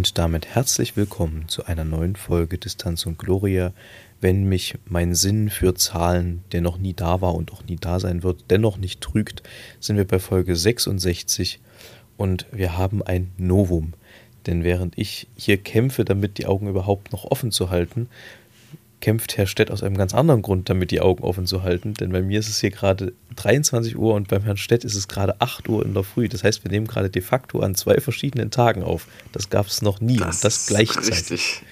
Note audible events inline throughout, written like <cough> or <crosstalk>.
Und damit herzlich willkommen zu einer neuen Folge Distanz und Gloria. Wenn mich mein Sinn für Zahlen, der noch nie da war und auch nie da sein wird, dennoch nicht trügt, sind wir bei Folge 66 und wir haben ein Novum. Denn während ich hier kämpfe, damit die Augen überhaupt noch offen zu halten, kämpft Herr Stett aus einem ganz anderen Grund, damit die Augen offen zu halten. Denn bei mir ist es hier gerade 23 Uhr und beim Herrn Stett ist es gerade 8 Uhr in der Früh. Das heißt, wir nehmen gerade de facto an zwei verschiedenen Tagen auf. Das gab es noch nie das und das gleichzeitig. Richtig.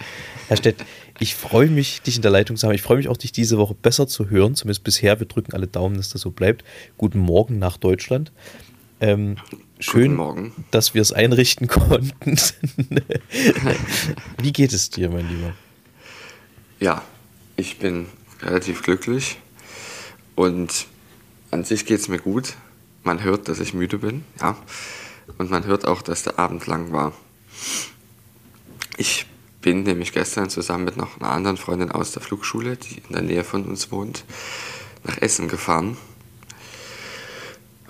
Herr Stett, ich freue mich, dich in der Leitung zu haben. Ich freue mich auch, dich diese Woche besser zu hören, zumindest bisher. Wir drücken alle Daumen, dass das so bleibt. Guten Morgen nach Deutschland. Ähm, schön, dass wir es einrichten <laughs> konnten. Wie geht es dir, mein Lieber? Ja, ich bin relativ glücklich und an sich geht es mir gut. Man hört, dass ich müde bin, ja. Und man hört auch, dass der Abend lang war. Ich bin nämlich gestern zusammen mit noch einer anderen Freundin aus der Flugschule, die in der Nähe von uns wohnt, nach Essen gefahren.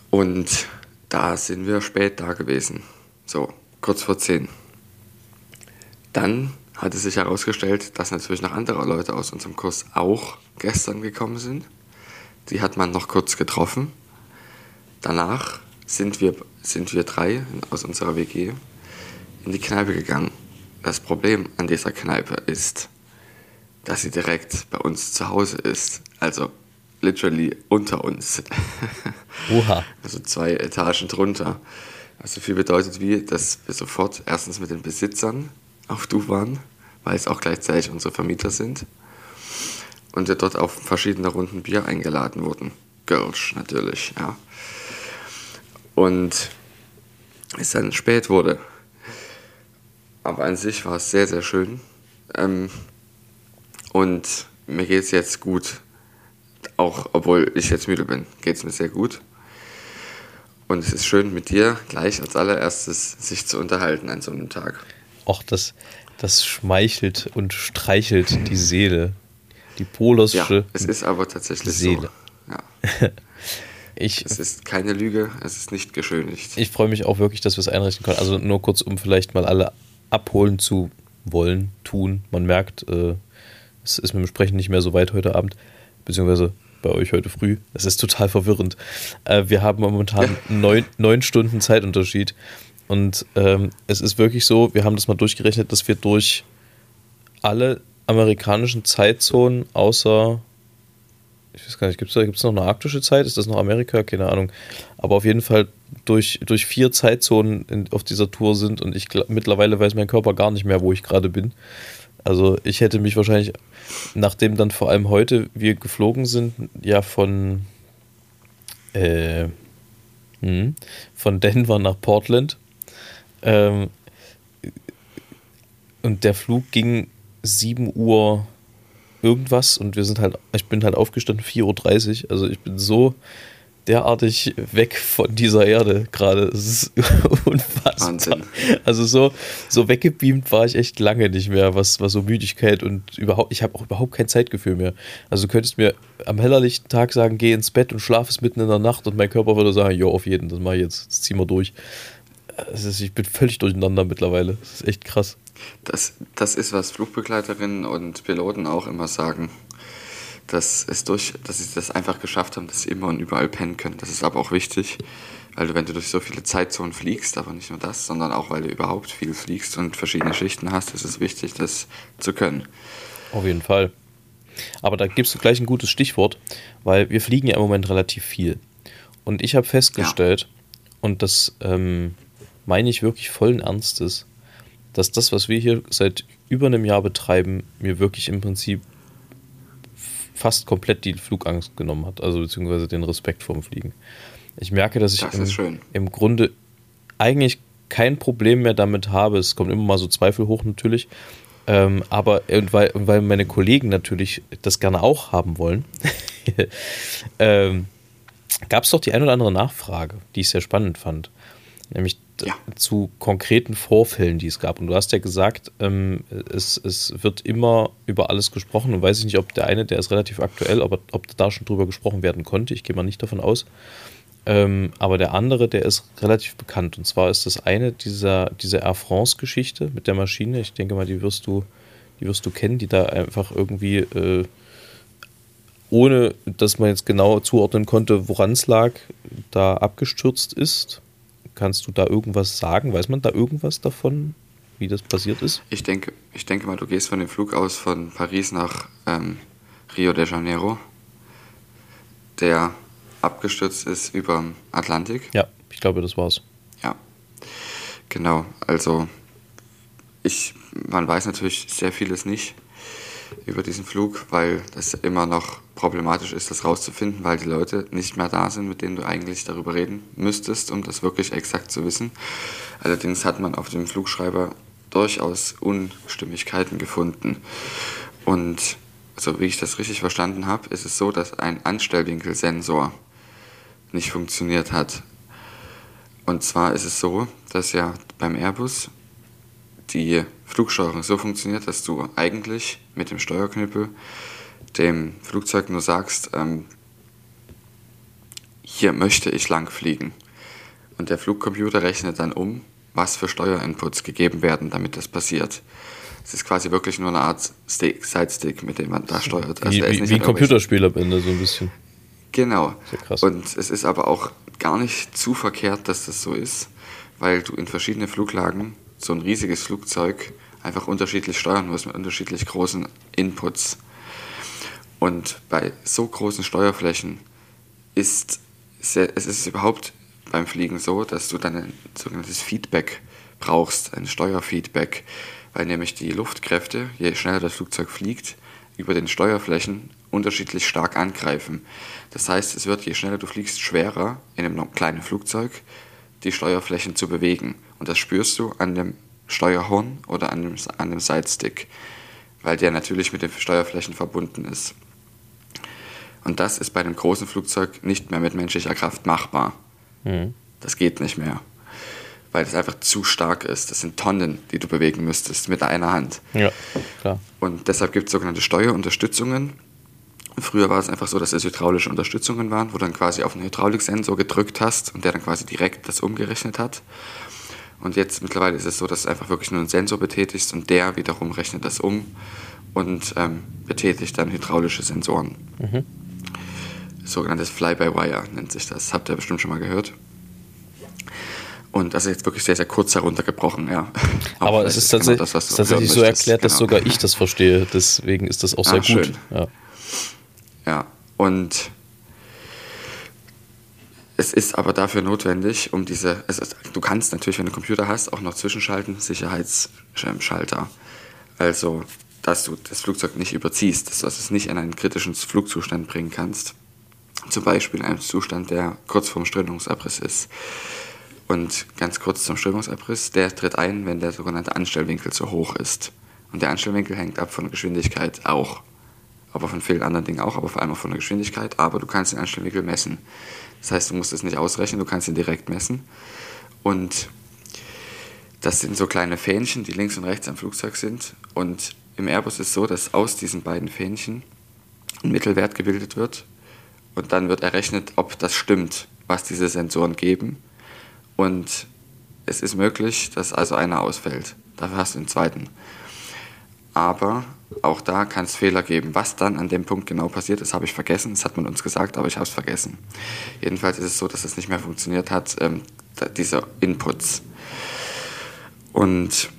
Und da sind wir spät da gewesen. So, kurz vor zehn. Dann hatte sich herausgestellt, dass natürlich noch andere Leute aus unserem Kurs auch gestern gekommen sind. Die hat man noch kurz getroffen. Danach sind wir, sind wir drei aus unserer WG in die Kneipe gegangen. Das Problem an dieser Kneipe ist, dass sie direkt bei uns zu Hause ist. Also literally unter uns. <laughs> Oha. Also zwei Etagen drunter. Was so viel bedeutet wie, dass wir sofort erstens mit den Besitzern auf Du waren, weil es auch gleichzeitig unsere Vermieter sind. Und wir dort auf verschiedene Runden Bier eingeladen wurden. Girls natürlich, ja. Und es dann spät wurde. Aber an sich war es sehr, sehr schön. Ähm, und mir geht es jetzt gut. Auch obwohl ich jetzt müde bin, geht es mir sehr gut. Und es ist schön mit dir gleich als allererstes sich zu unterhalten an so einem Tag. Och, das, das schmeichelt und streichelt die Seele. Die polosche ja, es ist aber tatsächlich Seele. so. Ja. <laughs> ich, es ist keine Lüge, es ist nicht geschönigt. Ich freue mich auch wirklich, dass wir es einrichten können. Also nur kurz, um vielleicht mal alle abholen zu wollen, tun. Man merkt, äh, es ist mit dem Sprechen nicht mehr so weit heute Abend, beziehungsweise bei euch heute früh. Es ist total verwirrend. Äh, wir haben momentan neun, neun Stunden Zeitunterschied. Und ähm, es ist wirklich so, wir haben das mal durchgerechnet, dass wir durch alle amerikanischen Zeitzonen außer, ich weiß gar nicht, gibt es gibt's noch eine arktische Zeit? Ist das noch Amerika? Keine Ahnung. Aber auf jeden Fall durch, durch vier Zeitzonen in, auf dieser Tour sind und ich mittlerweile weiß mein Körper gar nicht mehr, wo ich gerade bin. Also ich hätte mich wahrscheinlich, nachdem dann vor allem heute wir geflogen sind, ja von, äh, hm, von Denver nach Portland ähm, und der Flug ging 7 Uhr irgendwas und wir sind halt, ich bin halt aufgestanden 4.30 Uhr. Also ich bin so derartig weg von dieser Erde gerade. Es ist <laughs> unfassbar. Wahnsinn. Also so, so weggebeamt war ich echt lange nicht mehr, was, was so Müdigkeit und überhaupt, ich habe auch überhaupt kein Zeitgefühl mehr. Also du könntest mir am hellerlichten Tag sagen, geh ins Bett und schlaf es mitten in der Nacht und mein Körper würde sagen, jo, auf jeden, das mache ich jetzt, das ziehen wir durch. Ist, ich bin völlig durcheinander mittlerweile. Das ist echt krass. Das, das ist, was Flugbegleiterinnen und Piloten auch immer sagen. Dass, es durch, dass sie das einfach geschafft haben, dass sie immer und überall pennen können. Das ist aber auch wichtig, weil du, wenn du durch so viele Zeitzonen fliegst, aber nicht nur das, sondern auch, weil du überhaupt viel fliegst und verschiedene Schichten hast, ist es wichtig, das zu können. Auf jeden Fall. Aber da gibst du gleich ein gutes Stichwort, weil wir fliegen ja im Moment relativ viel. Und ich habe festgestellt, ja. und das ähm, meine ich wirklich vollen Ernstes, dass das, was wir hier seit über einem Jahr betreiben, mir wirklich im Prinzip fast komplett die Flugangst genommen hat, also beziehungsweise den Respekt vorm Fliegen. Ich merke, dass ich das im, im Grunde eigentlich kein Problem mehr damit habe. Es kommen immer mal so Zweifel hoch natürlich, Ähm, aber und weil, und weil meine Kollegen natürlich das gerne auch haben wollen, <laughs> ähm, gab es doch die ein oder andere Nachfrage, die ich sehr spannend fand. Nämlich ja. zu konkreten Vorfällen, die es gab. Und du hast ja gesagt, ähm, es, es wird immer über alles gesprochen. Und weiß ich nicht, ob der eine, der ist relativ aktuell, aber ob da schon drüber gesprochen werden konnte. Ich gehe mal nicht davon aus. Ähm, aber der andere, der ist relativ bekannt. Und zwar ist das eine dieser, diese Air France-Geschichte mit der Maschine. Ich denke mal, die wirst du, die wirst du kennen, die da einfach irgendwie, äh, ohne dass man jetzt genau zuordnen konnte, woran es lag, da abgestürzt ist. Kannst du da irgendwas sagen? Weiß man da irgendwas davon, wie das passiert ist? Ich denke, ich denke mal, du gehst von dem Flug aus von Paris nach ähm, Rio de Janeiro. Der abgestürzt ist über Atlantik. Ja, ich glaube, das war's. Ja, genau. Also ich, man weiß natürlich sehr vieles nicht über diesen Flug, weil das immer noch problematisch ist, das rauszufinden, weil die Leute nicht mehr da sind, mit denen du eigentlich darüber reden müsstest, um das wirklich exakt zu wissen. Allerdings hat man auf dem Flugschreiber durchaus Unstimmigkeiten gefunden. Und so wie ich das richtig verstanden habe, ist es so, dass ein Anstellwinkelsensor nicht funktioniert hat. Und zwar ist es so, dass ja beim Airbus die Flugsteuerung so funktioniert, dass du eigentlich mit dem Steuerknüppel dem Flugzeug nur sagst, ähm, hier möchte ich lang fliegen. Und der Flugcomputer rechnet dann um, was für Steuerinputs gegeben werden, damit das passiert. Es ist quasi wirklich nur eine Art Stick, Sidestick, mit dem man da steuert. Also wie, wie, wie ein Computerspiel am Ende so ein bisschen. Genau. Und es ist aber auch gar nicht zu verkehrt, dass das so ist, weil du in verschiedenen Fluglagen so ein riesiges Flugzeug einfach unterschiedlich steuern musst mit unterschiedlich großen Inputs. Und bei so großen Steuerflächen ist sehr, es ist überhaupt beim Fliegen so, dass du dann ein sogenanntes Feedback brauchst, ein Steuerfeedback, weil nämlich die Luftkräfte, je schneller das Flugzeug fliegt, über den Steuerflächen unterschiedlich stark angreifen. Das heißt, es wird, je schneller du fliegst, schwerer, in einem kleinen Flugzeug die Steuerflächen zu bewegen. Und das spürst du an dem Steuerhorn oder an dem, an dem Sidestick, weil der natürlich mit den Steuerflächen verbunden ist. Und das ist bei einem großen Flugzeug nicht mehr mit menschlicher Kraft machbar. Mhm. Das geht nicht mehr weil das einfach zu stark ist. Das sind Tonnen, die du bewegen müsstest mit einer Hand. Ja, klar. Und deshalb gibt es sogenannte Steuerunterstützungen. Früher war es einfach so, dass es hydraulische Unterstützungen waren, wo du dann quasi auf einen Hydrauliksensor gedrückt hast und der dann quasi direkt das umgerechnet hat. Und jetzt mittlerweile ist es so, dass du einfach wirklich nur einen Sensor betätigst und der wiederum rechnet das um und ähm, betätigt dann hydraulische Sensoren. Mhm. Sogenanntes Fly-by-Wire nennt sich das. Habt ihr bestimmt schon mal gehört. Und das ist jetzt wirklich sehr, sehr kurz heruntergebrochen, ja. <laughs> Aber es ist, tatsächlich, genau das, tatsächlich so erklärt, dass genau. sogar ich <laughs> das verstehe. Deswegen ist das auch sehr ah, gut. Ja. ja, und es ist aber dafür notwendig, um diese. Ist, du kannst natürlich, wenn du einen Computer hast, auch noch zwischenschalten, Sicherheitsschalter. Also, dass du das Flugzeug nicht überziehst, dass du es nicht in einen kritischen Flugzustand bringen kannst. Zum Beispiel in einem Zustand, der kurz vorm Strömungsabriss ist. Und ganz kurz zum Strömungsabriss, der tritt ein, wenn der sogenannte Anstellwinkel zu hoch ist. Und der Anstellwinkel hängt ab von Geschwindigkeit auch. Aber von vielen anderen Dingen auch, aber vor allem auch von der Geschwindigkeit. Aber du kannst den Anstellwinkel messen. Das heißt, du musst es nicht ausrechnen, du kannst ihn direkt messen. Und das sind so kleine Fähnchen, die links und rechts am Flugzeug sind. Und im Airbus ist es so, dass aus diesen beiden Fähnchen ein Mittelwert gebildet wird. Und dann wird errechnet, ob das stimmt, was diese Sensoren geben. Und es ist möglich, dass also einer ausfällt. Dafür hast du den zweiten. Aber auch da kann es Fehler geben. Was dann an dem Punkt genau passiert ist, habe ich vergessen. Das hat man uns gesagt, aber ich habe es vergessen. Jedenfalls ist es so, dass es nicht mehr funktioniert hat, ähm, diese Inputs. Und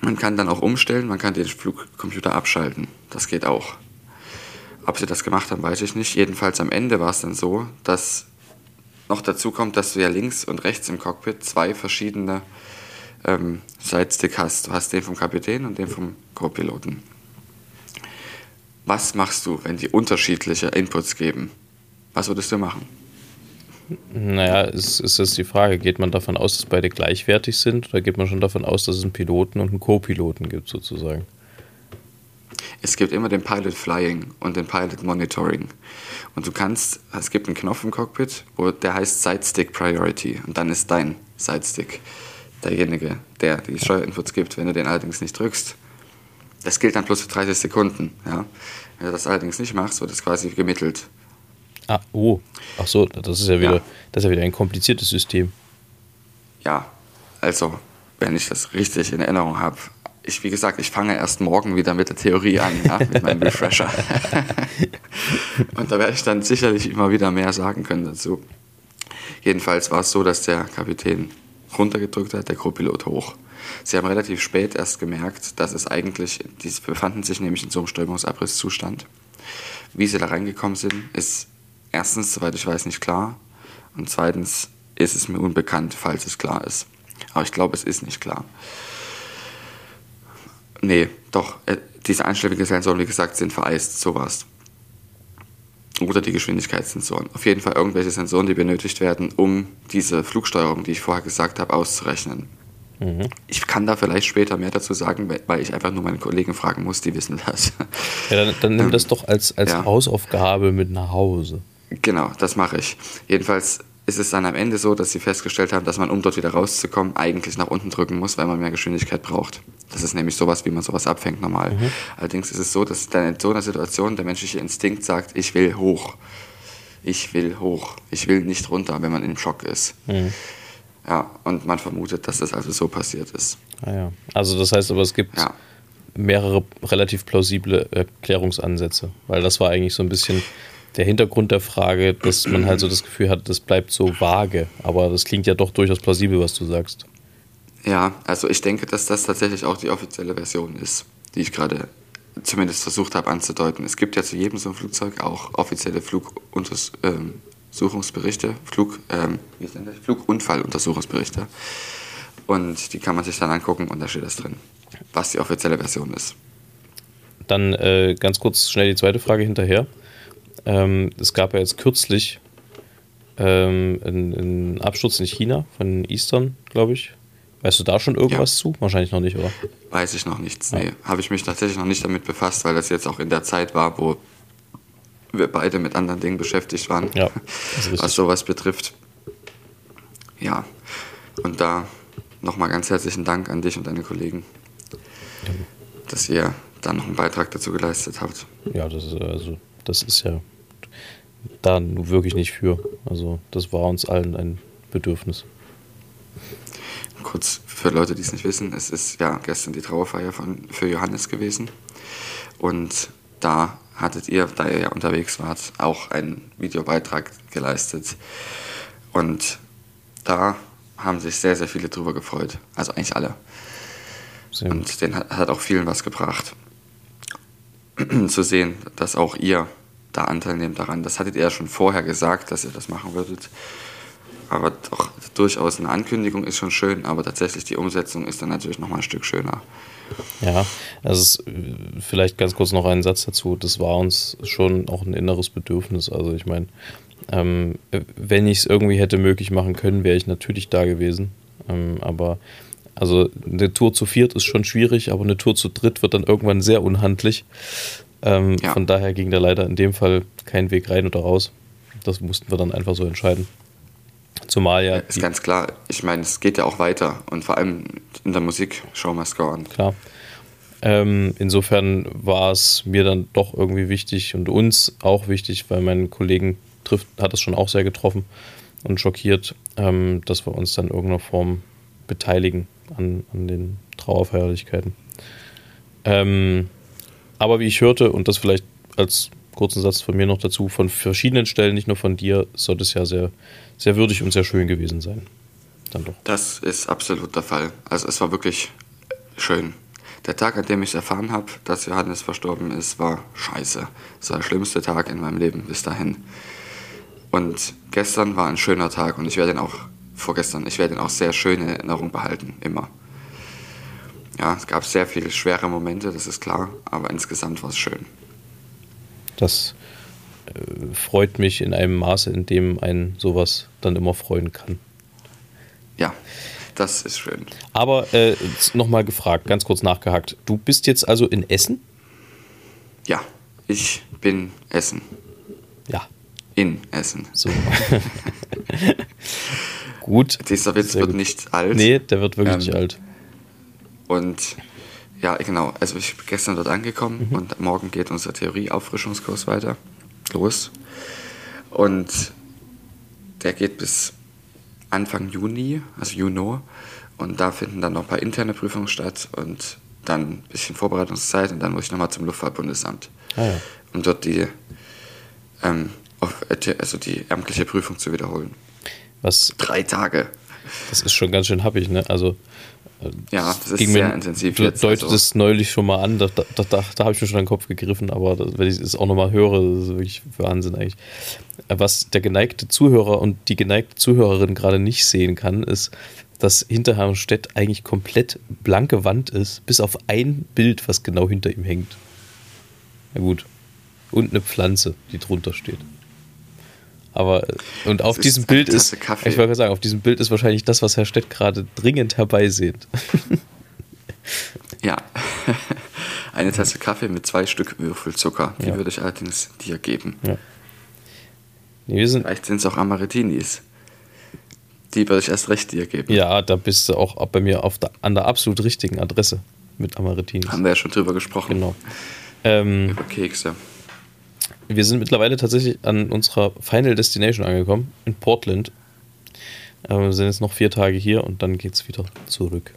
man kann dann auch umstellen, man kann den Flugcomputer abschalten. Das geht auch. Ob sie das gemacht haben, weiß ich nicht. Jedenfalls am Ende war es dann so, dass noch dazu kommt, dass du ja links und rechts im Cockpit zwei verschiedene ähm, Sidestick hast. Du hast den vom Kapitän und den vom Co-Piloten. Was machst du, wenn die unterschiedliche Inputs geben? Was würdest du machen? Naja, ist, ist jetzt die Frage, geht man davon aus, dass beide gleichwertig sind oder geht man schon davon aus, dass es einen Piloten und einen Co-Piloten gibt sozusagen? Es gibt immer den Pilot Flying und den Pilot Monitoring. Und du kannst, es gibt einen Knopf im Cockpit, wo der heißt Sidestick Priority und dann ist dein Sidestick derjenige, der die Steuerinputs gibt. Wenn du den allerdings nicht drückst, das gilt dann bloß für 30 Sekunden. Ja? Wenn du das allerdings nicht machst, wird es quasi gemittelt. Ah, oh. Ach so, das ist ja wieder, ja. das ist ja wieder ein kompliziertes System. Ja, also, wenn ich das richtig in Erinnerung habe, ich, wie gesagt, ich fange erst morgen wieder mit der Theorie an, ja, mit meinem <laughs> Refresher. <laughs> Und da werde ich dann sicherlich immer wieder mehr sagen können dazu. Jedenfalls war es so, dass der Kapitän runtergedrückt hat, der Co-Pilot hoch. Sie haben relativ spät erst gemerkt, dass es eigentlich, die befanden sich nämlich in so einem Strömungsabrisszustand. Wie sie da reingekommen sind, ist erstens, soweit ich weiß, nicht klar. Und zweitens ist es mir unbekannt, falls es klar ist. Aber ich glaube, es ist nicht klar. Nee, doch, äh, diese einschlägigen Sensoren, wie gesagt, sind vereist, sowas. Oder die Geschwindigkeitssensoren. Auf jeden Fall irgendwelche Sensoren, die benötigt werden, um diese Flugsteuerung, die ich vorher gesagt habe, auszurechnen. Ich kann da vielleicht später mehr dazu sagen, weil ich einfach nur meine Kollegen fragen muss, die wissen das. Ja, dann, dann nimm das doch als, als ja. Hausaufgabe mit nach Hause. Genau, das mache ich. Jedenfalls ist es dann am Ende so, dass sie festgestellt haben, dass man, um dort wieder rauszukommen, eigentlich nach unten drücken muss, weil man mehr Geschwindigkeit braucht. Das ist nämlich sowas, wie man sowas abfängt normal. Mhm. Allerdings ist es so, dass dann in so einer Situation der menschliche Instinkt sagt, ich will hoch. Ich will hoch. Ich will nicht runter, wenn man im Schock ist. Mhm. Ja, und man vermutet, dass das also so passiert ist. Ah ja. Also das heißt aber, es gibt ja. mehrere relativ plausible Erklärungsansätze, weil das war eigentlich so ein bisschen der Hintergrund der Frage, dass man halt so das Gefühl hat, das bleibt so vage. Aber das klingt ja doch durchaus plausibel, was du sagst. Ja, also ich denke, dass das tatsächlich auch die offizielle Version ist, die ich gerade zumindest versucht habe anzudeuten. Es gibt ja zu jedem so einem Flugzeug auch offizielle Fluguntersuchungsberichte, Flug, ähm, Flugunfalluntersuchungsberichte. Und die kann man sich dann angucken und da steht das drin, was die offizielle Version ist. Dann äh, ganz kurz schnell die zweite Frage hinterher. Ähm, es gab ja jetzt kürzlich ähm, einen, einen, Absturz in China von Eastern, glaube ich. Weißt du da schon irgendwas ja. zu? Wahrscheinlich noch nicht, oder? Weiß ich noch nichts, nee. Ja. Habe ich mich tatsächlich noch nicht damit befasst, weil das jetzt auch in der Zeit war, wo wir beide mit anderen Dingen beschäftigt waren, ja, <laughs> was sowas betrifft. Ja, und da nochmal ganz herzlichen Dank an dich und deine Kollegen, dass ihr da noch einen Beitrag dazu geleistet habt. Ja, das ist also das ist ja da wirklich nicht für. Also das war uns allen ein Bedürfnis. Kurz für Leute, die es nicht wissen, es ist ja gestern die Trauerfeier von, für Johannes gewesen. Und da hattet ihr, da ihr ja unterwegs wart, auch einen Videobeitrag geleistet. Und da haben sich sehr, sehr viele drüber gefreut. Also eigentlich alle. Sehr und den hat, hat auch vielen was gebracht. <clears throat> zu sehen, dass auch ihr da Anteil nehmt daran. Das hattet ihr ja schon vorher gesagt, dass ihr das machen würdet. Aber doch durchaus eine Ankündigung ist schon schön, aber tatsächlich die Umsetzung ist dann natürlich nochmal ein Stück schöner. Ja, also vielleicht ganz kurz noch einen Satz dazu. Das war uns schon auch ein inneres Bedürfnis. Also ich meine, ähm, wenn ich es irgendwie hätte möglich machen können, wäre ich natürlich da gewesen. Ähm, aber also eine Tour zu viert ist schon schwierig, aber eine Tour zu dritt wird dann irgendwann sehr unhandlich. Ähm, ja. Von daher ging da leider in dem Fall kein Weg rein oder raus. Das mussten wir dann einfach so entscheiden. Zumal ja. Ist ganz klar, ich meine, es geht ja auch weiter und vor allem in der Musik, Show must go on. Klar. Ähm, insofern war es mir dann doch irgendwie wichtig und uns auch wichtig, weil meinen Kollegen trifft, hat es schon auch sehr getroffen und schockiert, ähm, dass wir uns dann in irgendeiner Form beteiligen an, an den Trauerfeierlichkeiten. Ähm, aber wie ich hörte, und das vielleicht als kurzen Satz von mir noch dazu, von verschiedenen Stellen, nicht nur von dir, sollte es ja sehr, sehr würdig und sehr schön gewesen sein. Dann doch. Das ist absolut der Fall. Also es war wirklich schön. Der Tag, an dem ich erfahren habe, dass Johannes verstorben ist, war scheiße. Es war der schlimmste Tag in meinem Leben bis dahin. Und gestern war ein schöner Tag und ich werde ihn auch vorgestern. Ich werde ihn auch sehr schön in Erinnerung behalten, immer. Ja, es gab sehr viele schwere Momente, das ist klar, aber insgesamt war es schön. Das äh, freut mich in einem Maße, in dem ein sowas dann immer freuen kann. Ja, das ist schön. Aber äh, nochmal gefragt, ganz kurz nachgehakt. Du bist jetzt also in Essen? Ja, ich bin Essen. Ja. In Essen. So. <laughs> gut. Dieser Witz Sehr wird gut. nicht alt. Nee, der wird wirklich Ähm, nicht alt. Und ja, genau. Also ich bin gestern dort angekommen Mhm. und morgen geht unser Theorie-Auffrischungskurs weiter. Los. Und der geht bis Anfang Juni, also Juni. Und da finden dann noch ein paar interne Prüfungen statt und dann ein bisschen Vorbereitungszeit und dann muss ich nochmal zum Luftfahrtbundesamt. Ah, ja. Um dort die, ähm, auf- also die amtliche Prüfung zu wiederholen. Was, Drei Tage. das ist schon ganz schön happig, ne? Also, Ja, das ist sehr mir, intensiv du jetzt. deutet also- es neulich schon mal an, da, da, da, da habe ich mir schon an den Kopf gegriffen, aber das, wenn ich es auch nochmal höre, das ist wirklich Wahnsinn eigentlich. Was der geneigte Zuhörer und die geneigte Zuhörerin gerade nicht sehen kann, ist, dass hinter Herrn Stett eigentlich komplett blanke Wand ist, bis auf ein Bild, was genau hinter ihm hängt. Na gut. Und eine Pflanze, die drunter steht. Aber, äh, und auf ist diesem Bild ist, Kaffee. ich wollte gerade sagen, auf diesem Bild ist wahrscheinlich das, was Herr Stett gerade dringend herbeisehnt. Ja. <laughs> Eine Tasse Kaffee mit zwei Stück Würfelzucker. Die Ja. würde ich allerdings dir geben. Ja. Nee, Vielleicht sind es auch Amaretinis. Die würde ich erst recht dir geben. ja, da bist du auch bei mir auf der, an der absolut richtigen Adresse mit Amaretinis. Haben wir ja schon drüber gesprochen. Genau. Ähm, Über Kekse. Wir sind mittlerweile tatsächlich an unserer Final Destination angekommen, in Portland. Äh, wir sind jetzt noch vier Tage hier und dann geht's wieder zurück.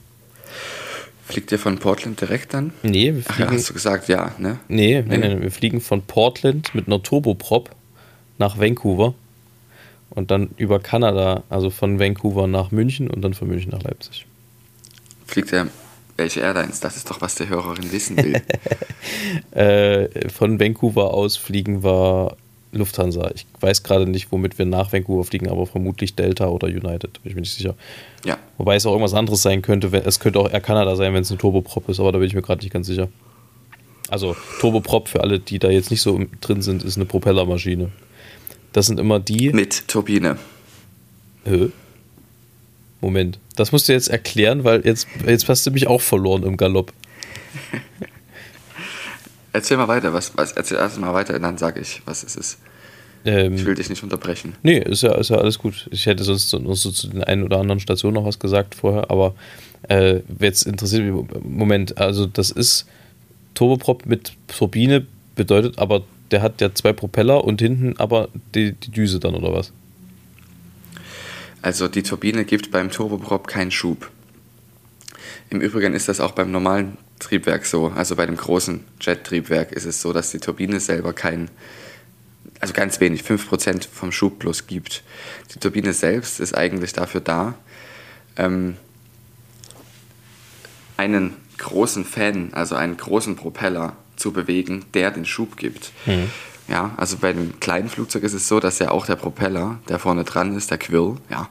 Fliegt ihr von Portland direkt dann? Nee, wir Ach ja, fliegen, hast du gesagt, ja, ne? nee, nee, Nee. nee, wir fliegen von Portland mit einer Turboprop nach Vancouver und dann über Kanada, also von Vancouver nach München und dann von München nach Leipzig. Fliegt ihr welche Airlines? Das ist doch, was die Hörerin wissen will. <laughs> Äh, von Vancouver aus fliegen wir Lufthansa. Ich weiß gerade nicht, womit wir nach Vancouver fliegen, aber vermutlich Delta oder United, bin ich mir nicht sicher. ja. Wobei es auch irgendwas anderes sein könnte. Es könnte auch Air Canada sein, wenn es eine Turboprop ist, aber da bin ich mir gerade nicht ganz sicher. Also Turboprop für alle, die da jetzt nicht so drin sind, ist eine Propellermaschine. Das sind immer die. Mit Turbine. Hä? Moment, das musst du jetzt erklären, weil jetzt, jetzt hast du mich auch verloren im Galopp. Erzähl mal weiter, was, was erzähl erst mal weiter, dann sage ich, was es ist. Ähm, Ich will dich nicht unterbrechen. Nee, ist ja, ist ja alles gut. Ich hätte sonst so, noch so zu den einen oder anderen Stationen noch was gesagt vorher, aber äh, jetzt interessiert mich, Moment, also das ist Turboprop mit Turbine, bedeutet aber, der hat ja zwei Propeller und hinten aber die, die Düse dann, oder was? Also die Turbine gibt beim Turboprop keinen Schub. Im Übrigen ist das auch beim normalen Triebwerk so. Also bei dem großen Jet-Triebwerk ist es so, dass die Turbine selber kein, also ganz wenig, 5% vom Schub bloß gibt. Die Turbine selbst ist eigentlich dafür da, ähm, einen großen Fan, also einen großen Propeller zu bewegen, der den Schub gibt. Ja, also bei dem kleinen Flugzeug ist es so, dass ja auch der Propeller, der vorne dran ist, der Quill, ja,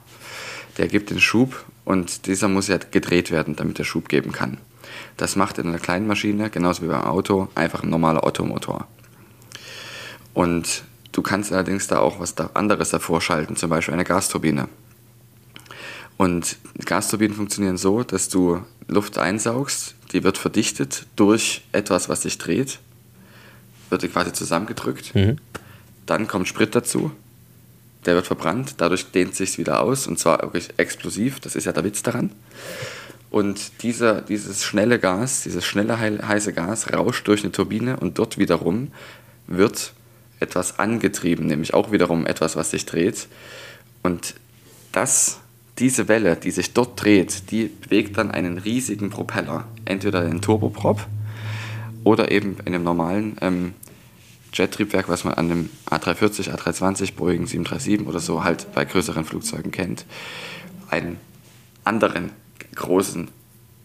der gibt den Schub und dieser muss ja gedreht werden, damit er Schub geben kann. Das macht in einer kleinen Maschine, genauso wie beim Auto, einfach ein normaler Ottomotor. Und du kannst allerdings da auch was anderes davor schalten, zum Beispiel eine Gasturbine. Und Gasturbinen funktionieren so, dass du Luft einsaugst, die wird verdichtet durch etwas, was sich dreht, wird quasi zusammengedrückt. Dann kommt Sprit dazu, der wird verbrannt, dadurch dehnt sich wieder aus und zwar wirklich explosiv, das ist ja der Witz daran. Und dieser, dieses schnelle Gas, dieses schnelle hei- heiße Gas rauscht durch eine Turbine und dort wiederum wird etwas angetrieben, nämlich auch wiederum etwas, was sich dreht. Und das, diese Welle, die sich dort dreht, die bewegt dann einen riesigen Propeller. Entweder den Turboprop oder eben in einem normalen ähm, Jet-Triebwerk, was man an einem A340, A320, Boeing 737 oder so halt bei größeren Flugzeugen kennt, einen anderen großen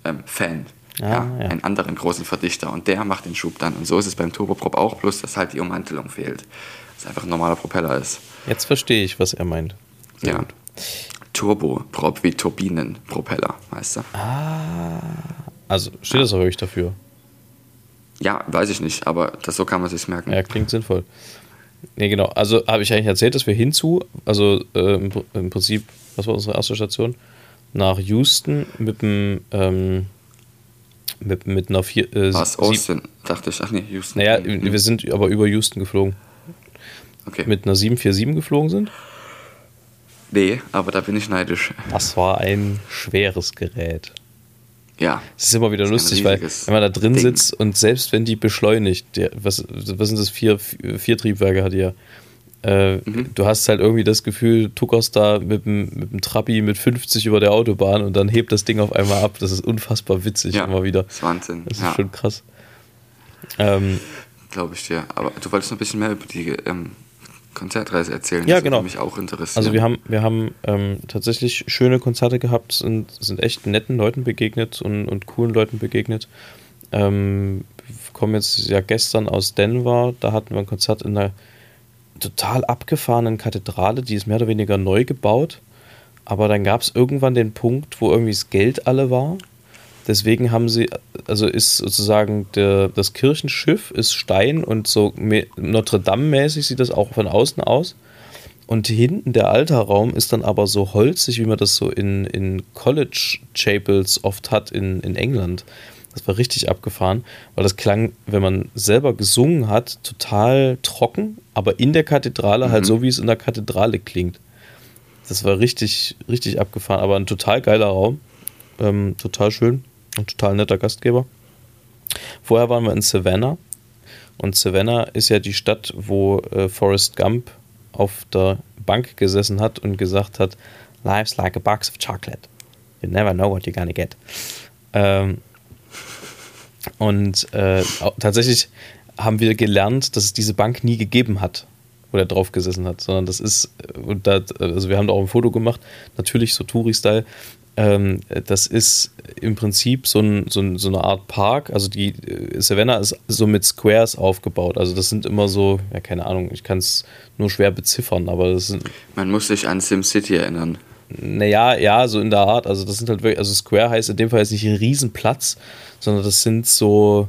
ähm, Fan. Ah, ja, ja. Einen anderen großen Verdichter und der macht den Schub dann. Und so ist es beim Turboprop auch, bloß dass halt die Ummantelung fehlt. Dass einfach ein normaler Propeller ist. Jetzt verstehe ich, was er meint. Sehr ja. gut. Turboprop wie Turbinenpropeller, weißt du? Also steht das auch wirklich dafür. Ja, weiß ich nicht, aber das, so kann man sich merken. Ja, klingt sinnvoll. Nee, genau. Also habe ich eigentlich erzählt, dass wir hinzu, also äh, im, im, Prinzip, was war unsere erste Station? Nach Houston mit dem, ähm, mit, mit einer vier. Äh, Was, Austin? Dachte ich, ach nee, Houston. Naja, wir sind aber über Houston geflogen. Okay. Mit einer 747 geflogen sind. Nee, aber da bin ich neidisch. Das war ein schweres Gerät. Ja. Es ist immer wieder ist lustig, weil wenn man da drin Ding. sitzt und selbst wenn die beschleunigt, der, was, was sind das, vier, vier Triebwerke hat die ja. Äh, mhm. Du hast halt irgendwie das Gefühl, tuckerst da mit dem, mit dem Trabi mit 50 über der Autobahn und dann hebt das Ding auf einmal ab. Das ist unfassbar witzig ja, immer wieder. Das ist Wahnsinn. Das ist ja. schon krass. Ähm, Glaube ich dir. Aber du wolltest noch ein bisschen mehr über die ähm, Konzertreise erzählen. Ja, das genau. mich auch interessiert. Also wir haben, wir haben ähm, tatsächlich schöne Konzerte gehabt, sind, sind echt netten Leuten begegnet und, und coolen Leuten begegnet. Ähm, wir kommen jetzt ja gestern aus Denver, da hatten wir ein Konzert in einer total abgefahrenen Kathedrale, die ist mehr oder weniger neu gebaut. Aber dann gab es irgendwann den Punkt, wo irgendwie das Geld alle war Deswegen haben sie, also ist sozusagen der, das Kirchenschiff ist Stein und so Notre Dame-mäßig sieht das auch von außen aus. Und hinten der Altarraum ist dann aber so holzig, wie man das so in, in College Chapels oft hat in, in England. Das war richtig abgefahren, weil das klang, wenn man selber gesungen hat, total trocken, aber in der Kathedrale halt mhm. halt so, wie es in der Kathedrale klingt. Das war richtig, richtig abgefahren, aber ein total geiler Raum. Ähm, total schön. Ein total netter Gastgeber. Vorher waren wir in Savannah. Und Savannah ist ja die Stadt, wo äh, Forrest Gump auf der Bank gesessen hat und gesagt hat, Life's like a box of chocolate. You never know what you're gonna get. Ähm, und äh, tatsächlich haben wir gelernt, dass es diese Bank nie gegeben hat, wo er drauf gesessen hat, sondern das ist, äh, und da, also wir haben da auch ein Foto gemacht, natürlich so Touri-Style, ähm, das ist im Prinzip so, ein, so, ein, so, eine Art Park. Also die äh, Savannah ist so mit Squares aufgebaut. Also das sind immer so, ja keine Ahnung, ich kann es nur schwer beziffern, aber das sind. Man muss sich an SimCity erinnern. Naja, ja, so in der Art. Also das sind halt wirklich, also Square heißt in dem Fall jetzt nicht ein Riesenplatz, sondern das sind so,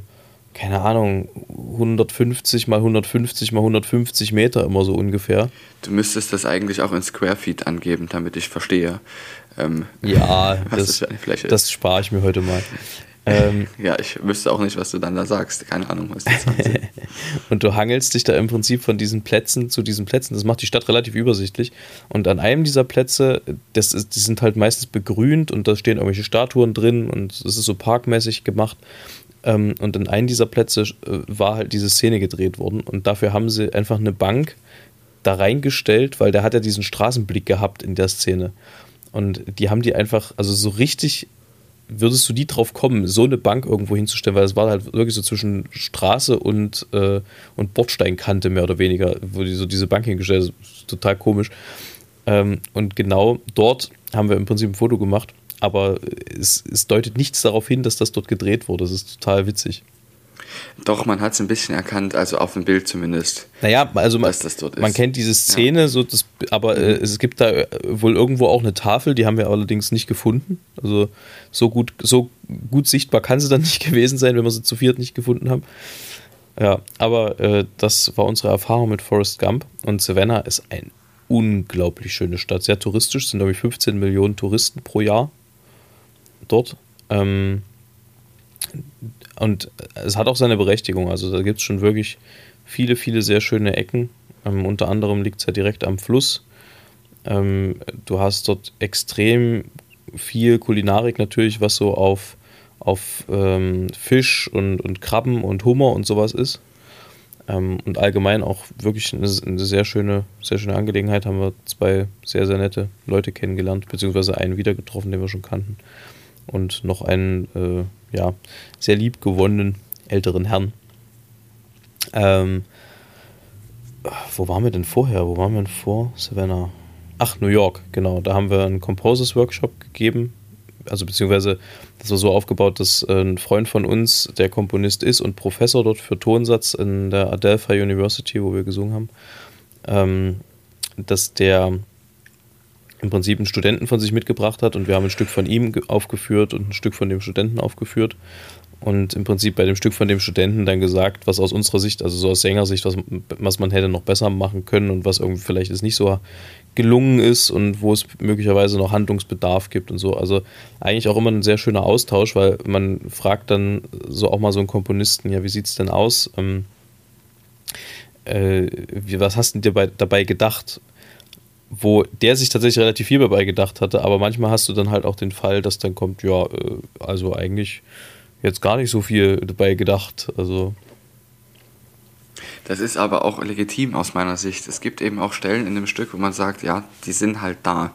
keine Ahnung, 150 mal 150 mal 150 Meter immer so ungefähr. Du müsstest das eigentlich auch in Square Feet angeben, damit ich verstehe. Ähm, ja, <laughs> das, das spare ich mir heute mal. Ähm, <laughs> ja, ich wüsste auch nicht, was du dann da sagst. Keine Ahnung, was das ist. <laughs> Und du hangelst dich da im Prinzip von diesen Plätzen zu diesen Plätzen. Das macht die Stadt relativ übersichtlich. Und an einem dieser Plätze, das ist, die sind halt meistens begrünt und da stehen irgendwelche Statuen drin und es ist so parkmäßig gemacht. Ähm, und an einem dieser Plätze äh, war halt diese Szene gedreht worden. Und dafür haben sie einfach eine Bank da reingestellt, weil der hat ja diesen Straßenblick gehabt in der Szene. Und die haben die einfach, also so richtig würdest du die drauf kommen, so eine Bank irgendwo hinzustellen, weil es war halt wirklich so zwischen Straße und, äh, und Bordsteinkante mehr oder weniger, wo die so diese Bank hingestellt ist. Total komisch. Ähm, und genau dort haben wir im Prinzip ein Foto gemacht, aber es, es deutet nichts darauf hin, dass das dort gedreht wurde. Das ist total witzig. Doch, man hat es ein bisschen erkannt, also auf dem Bild zumindest. Naja, also man, man kennt diese Szene, ja. so das, aber äh, mhm. es gibt da äh, wohl irgendwo auch eine Tafel, die haben wir allerdings nicht gefunden. Also so gut, so gut sichtbar kann sie dann <laughs> nicht gewesen sein, wenn wir sie zu viert nicht gefunden haben. Ja, aber äh, das war unsere Erfahrung mit Forrest Gump. Und Savannah ist eine unglaublich schöne Stadt. Sehr touristisch, sind glaube ich 15 Millionen Touristen pro Jahr dort. Ähm, und es hat auch seine Berechtigung. Also da gibt es schon wirklich viele, viele sehr schöne Ecken. Ähm, unter anderem liegt es ja direkt am Fluss. Ähm, du hast dort extrem viel Kulinarik natürlich, was so auf, auf ähm, Fisch und, und Krabben und Hummer und sowas ist. Ähm, und allgemein auch wirklich eine, eine, sehr schöne, sehr schöne Angelegenheit. Haben wir zwei sehr, sehr nette Leute kennengelernt, beziehungsweise einen wieder getroffen, den wir schon kannten. Und noch einen äh, ja, sehr lieb gewonnenen älteren Herrn. Ähm, wo waren wir denn vorher? Wo waren wir denn vor Savannah? Ach, New York, genau. Da haben wir einen Composers Workshop gegeben. Also beziehungsweise das war so aufgebaut, dass äh, ein Freund von uns, der Komponist ist und Professor dort für Tonsatz in der Adelphi University, wo wir gesungen haben, ähm, dass der im Prinzip einen Studenten von sich mitgebracht hat und wir haben ein Stück von ihm aufgeführt und ein Stück von dem Studenten aufgeführt. und im Prinzip bei dem Stück von dem Studenten dann gesagt, was aus unserer Sicht, also so aus Sängersicht, was, was man hätte noch besser machen können und was irgendwie vielleicht ist nicht so gelungen ist und wo es möglicherweise noch Handlungsbedarf gibt und so. Also eigentlich auch immer ein sehr schöner Austausch, weil man fragt dann so auch mal so einen Komponisten, ja, wie sieht es denn aus? Ähm, äh, was hast du dir bei, dabei gedacht? Wo der sich tatsächlich relativ viel dabei gedacht hatte, aber manchmal hast du dann halt auch den Fall, dass dann kommt, ja, äh, also eigentlich jetzt gar nicht so viel dabei gedacht. Also das ist aber auch legitim aus meiner Sicht. Es gibt eben auch Stellen in dem Stück, wo man sagt, ja, die sind halt da.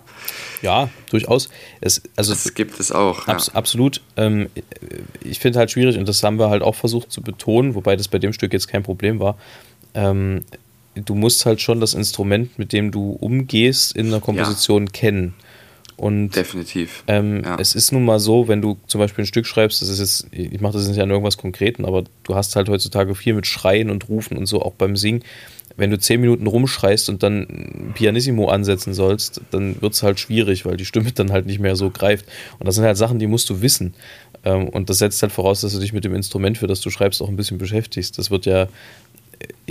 Ja, durchaus. Es, also das gibt es auch. Abs ja. Absolut. Ähm, ich finde halt schwierig, und das haben wir halt auch versucht zu betonen, wobei das bei dem Stück jetzt kein Problem war. Ähm, du musst halt schon das Instrument, mit dem du umgehst, in der Komposition ja. kennen. Und Definitiv. Ähm, ja. Es ist nun mal so, wenn du zum Beispiel ein Stück schreibst, das ist jetzt, ich mache das nicht an irgendwas Konkreten, aber du hast halt heutzutage viel mit Schreien und Rufen und so, auch beim Singen. Wenn du zehn Minuten rumschreist und dann Pianissimo ansetzen sollst, dann wird es halt schwierig, weil die Stimme dann halt nicht mehr so greift. Und das sind halt Sachen, die musst du wissen. Ähm, und das setzt halt voraus, dass du dich mit dem Instrument, für das du schreibst, auch ein bisschen beschäftigst. Das wird ja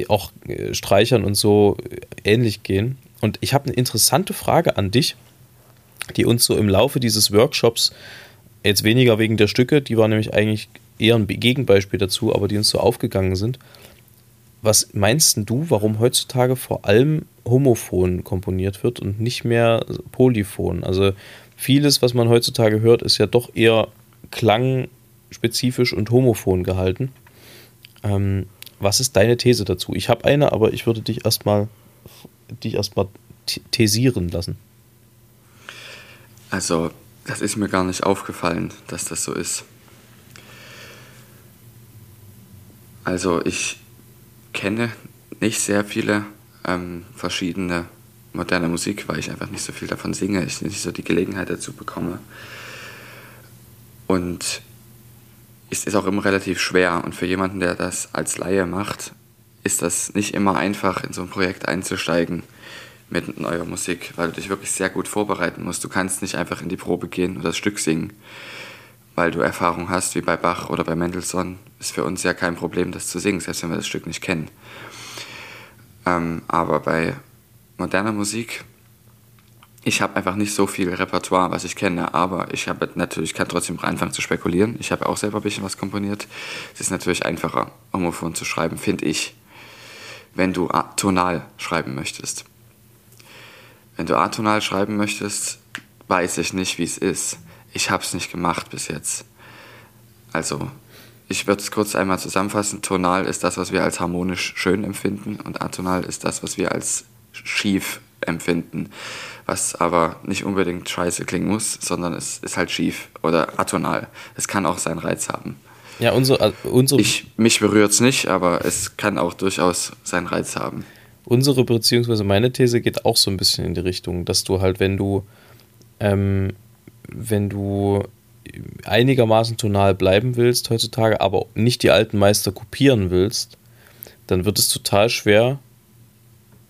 auch äh, Streichern und so ähnlich gehen. Und ich habe eine interessante Frage an dich die uns so im Laufe dieses Workshops, jetzt weniger wegen der Stücke, die waren nämlich eigentlich eher ein Gegenbeispiel dazu, aber die uns so aufgegangen sind. Was meinst du, warum heutzutage vor allem homophon komponiert wird und nicht mehr polyphon? Also vieles, was man heutzutage hört, ist ja doch eher klangspezifisch und homophon gehalten. Ähm, was ist deine These dazu? Ich habe eine, aber ich würde dich erstmal dich thesieren lassen. Also, das ist mir gar nicht aufgefallen, dass das so ist. Also, ich kenne nicht sehr viele ähm, verschiedene moderne Musik, weil ich einfach nicht so viel davon singe, ich nicht so die Gelegenheit dazu bekomme. Und es ist auch immer relativ schwer. Und für jemanden, der das als Laie macht, ist das nicht immer einfach, in so ein Projekt einzusteigen mit neuer Musik, weil du dich wirklich sehr gut vorbereiten musst. Du kannst nicht einfach in die Probe gehen und das Stück singen, weil du Erfahrung hast, wie bei Bach oder bei Mendelssohn. Ist für uns ja kein Problem, das zu singen, selbst wenn wir das Stück nicht kennen. Ähm, aber bei moderner Musik, ich habe einfach nicht so viel Repertoire, was ich kenne, aber ich habe natürlich, kann trotzdem anfangen zu spekulieren. Ich habe auch selber ein bisschen was komponiert. Es ist natürlich einfacher, homophon zu schreiben, finde ich, wenn du tonal schreiben möchtest. Wenn du atonal schreiben möchtest, weiß ich nicht, wie es ist. Ich habe es nicht gemacht bis jetzt. Also, ich würde es kurz einmal zusammenfassen. Tonal ist das, was wir als harmonisch schön empfinden und atonal ist das, was wir als schief empfinden. Was aber nicht unbedingt scheiße klingen muss, sondern es ist halt schief oder atonal. Es kann auch seinen Reiz haben. Ja, unsere. unsere ich, mich berührt es nicht, aber es kann auch durchaus seinen Reiz haben unsere beziehungsweise meine These geht auch so ein bisschen in die Richtung, dass du halt, wenn du, ähm, wenn du einigermaßen tonal bleiben willst heutzutage, aber nicht die alten Meister kopieren willst, dann wird es total schwer,